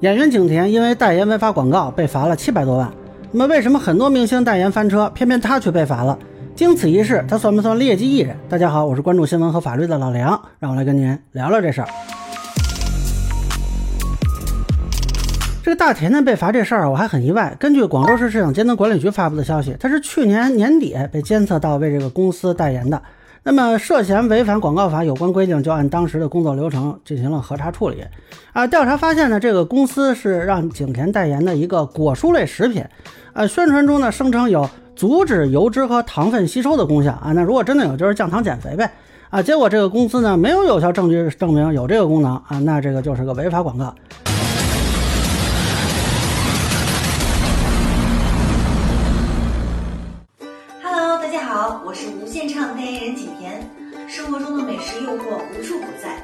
演员景甜因为代言违法广告被罚了七百多万。那么，为什么很多明星代言翻车，偏偏他却被罚了？经此一事，他算不算劣迹艺人？大家好，我是关注新闻和法律的老梁，让我来跟您聊聊这事儿。这个大甜甜被罚这事儿，我还很意外。根据广州市市场监督管理局发布的消息，他是去年年底被监测到为这个公司代言的。那么涉嫌违反广告法有关规定，就按当时的工作流程进行了核查处理。啊，调查发现呢，这个公司是让景甜代言的一个果蔬类食品。呃，宣传中呢声称有阻止油脂和糖分吸收的功效啊。那如果真的有，就是降糖减肥呗。啊，结果这个公司呢没有有效证据证明有这个功能啊，那这个就是个违法广告。无限畅代言人景甜，生活中的美食诱惑无处不在，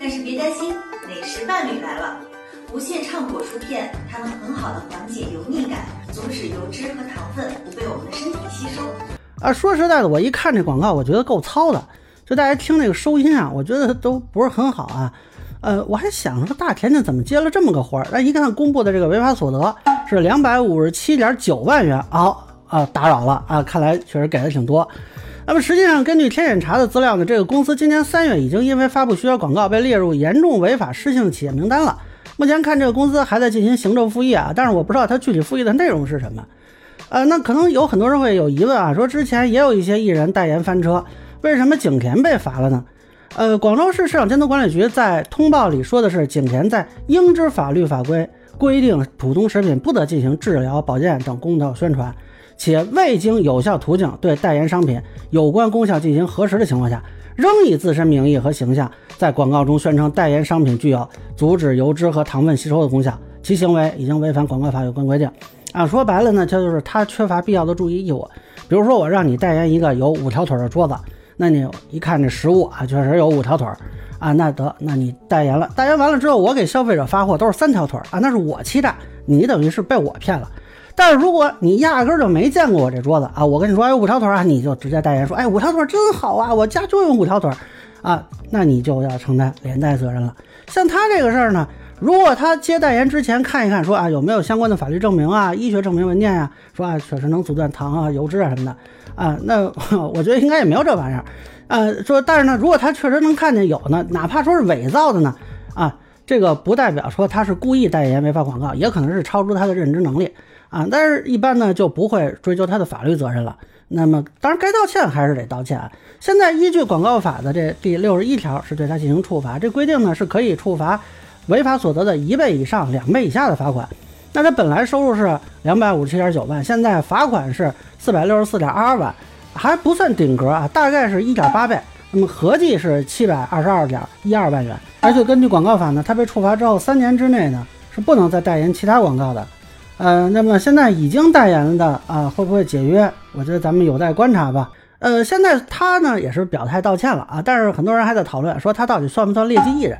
但是别担心，美食伴侣来了。无限畅果蔬片，它能很好的缓解油腻感，阻止油脂和糖分不被我们的身体吸收。啊，说实在的，我一看这广告，我觉得够糙的。就大家听这个收音啊，我觉得都不是很好啊。呃，我还想说大甜甜怎么接了这么个活儿？那一看公布的这个违法所得是两百五十七点九万元，好。啊，打扰了啊！看来确实给的挺多。那么实际上，根据天眼查的资料呢，这个公司今年三月已经因为发布虚假广告被列入严重违法失信的企业名单了。目前看这个公司还在进行行政复议啊，但是我不知道它具体复议的内容是什么。呃，那可能有很多人会有疑问啊，说之前也有一些艺人代言翻车，为什么景甜被罚了呢？呃，广州市市场监督管理局在通报里说的是，景甜在应知法律法规规定普通食品不得进行治疗、保健等功效宣传。且未经有效途径对代言商品有关功效进行核实的情况下，仍以自身名义和形象在广告中宣称代言商品具有阻止油脂和糖分吸收的功效，其行为已经违反广告法有关规定。啊，说白了呢，这就是他缺乏必要的注意义务。比如说，我让你代言一个有五条腿的桌子，那你一看这实物啊，确实有五条腿啊，那得，那你代言了，代言完了之后，我给消费者发货都是三条腿啊，那是我欺诈，你等于是被我骗了。但是如果你压根就没见过我这桌子啊，我跟你说有五条腿啊，你就直接代言说，哎，五条腿真好啊，我家就用五条腿啊，那你就要承担连带责任了。像他这个事儿呢，如果他接代言之前看一看，说啊有没有相关的法律证明啊、医学证明文件呀，说啊确实能阻断糖啊、油脂啊什么的啊，那我觉得应该也没有这玩意儿啊。说但是呢，如果他确实能看见有呢，哪怕说是伪造的呢，啊，这个不代表说他是故意代言违法广告，也可能是超出他的认知能力。啊，但是一般呢就不会追究他的法律责任了。那么，当然该道歉还是得道歉。现在依据广告法的这第六十一条是对他进行处罚，这规定呢是可以处罚违法所得的一倍以上两倍以下的罚款。那他本来收入是两百五十七点九万，现在罚款是四百六十四点二二万，还不算顶格啊，大概是一点八倍。那么合计是七百二十二点一二万元。而且根据广告法呢，他被处罚之后三年之内呢是不能再代言其他广告的。呃，那么现在已经代言的啊，会不会解约？我觉得咱们有待观察吧。呃，现在他呢也是表态道歉了啊，但是很多人还在讨论说他到底算不算劣迹艺人？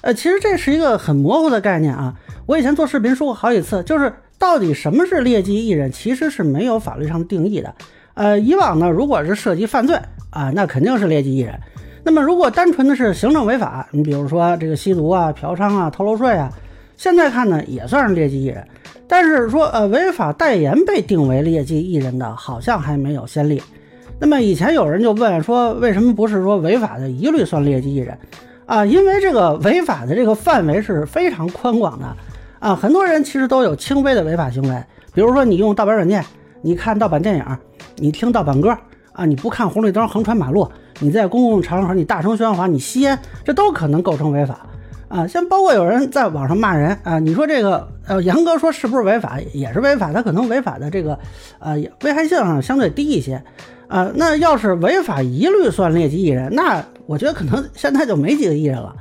呃，其实这是一个很模糊的概念啊。我以前做视频说过好几次，就是到底什么是劣迹艺人，其实是没有法律上定义的。呃，以往呢，如果是涉及犯罪啊，那肯定是劣迹艺人。那么如果单纯的是行政违法，你比如说这个吸毒啊、嫖娼啊、偷漏税啊，现在看呢也算是劣迹艺人。但是说，呃，违法代言被定为劣迹艺人的，好像还没有先例。那么以前有人就问说，为什么不是说违法的一律算劣迹艺人？啊，因为这个违法的这个范围是非常宽广的啊，很多人其实都有轻微的违法行为，比如说你用盗版软件，你看盗版电影，你听盗版歌啊，你不看红绿灯横穿马路，你在公共场合你大声喧哗，你吸烟，这都可能构成违法。啊，像包括有人在网上骂人啊，你说这个呃，严格说是不是违法，也是违法，他可能违法的这个呃危害性上相对低一些啊。那要是违法一律算劣迹艺人，那我觉得可能现在就没几个艺人了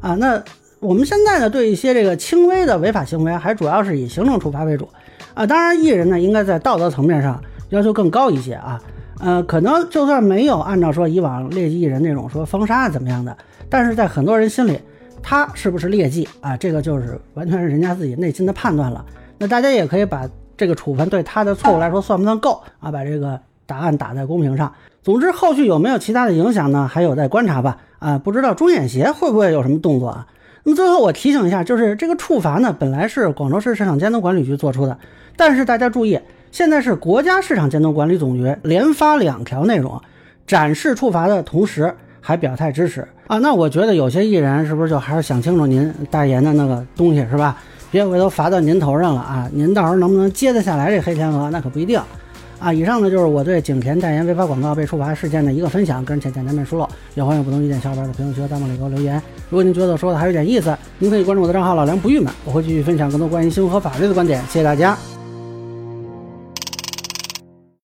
啊。那我们现在呢，对一些这个轻微的违法行为，还主要是以行政处罚为主啊。当然，艺人呢应该在道德层面上要求更高一些啊。呃，可能就算没有按照说以往劣迹艺人那种说封杀怎么样的，但是在很多人心里。他是不是劣迹啊？这个就是完全是人家自己内心的判断了。那大家也可以把这个处分对他的错误来说算不算够啊？把这个答案打在公屏上。总之，后续有没有其他的影响呢？还有待观察吧。啊，不知道中远协会不会有什么动作啊？那么最后我提醒一下，就是这个处罚呢，本来是广州市市场监督管理局做出的，但是大家注意，现在是国家市场监督管理总局连发两条内容，展示处罚的同时还表态支持啊。那我觉得有些艺人是不是就还是想清楚您代言的那个东西是吧？别回头罚到您头上了啊！您到时候能不能接得下来这黑天鹅，那可不一定。啊，以上呢就是我对景甜代言违法广告被处罚事件的一个分享，个人浅见难免疏漏，也欢迎不同意见小伙伴在评论区和弹幕里给我留言。如果您觉得我说的还有点意思，您可以关注我的账号老梁不郁闷，我会继续分享更多关于新闻和法律的观点。谢谢大家。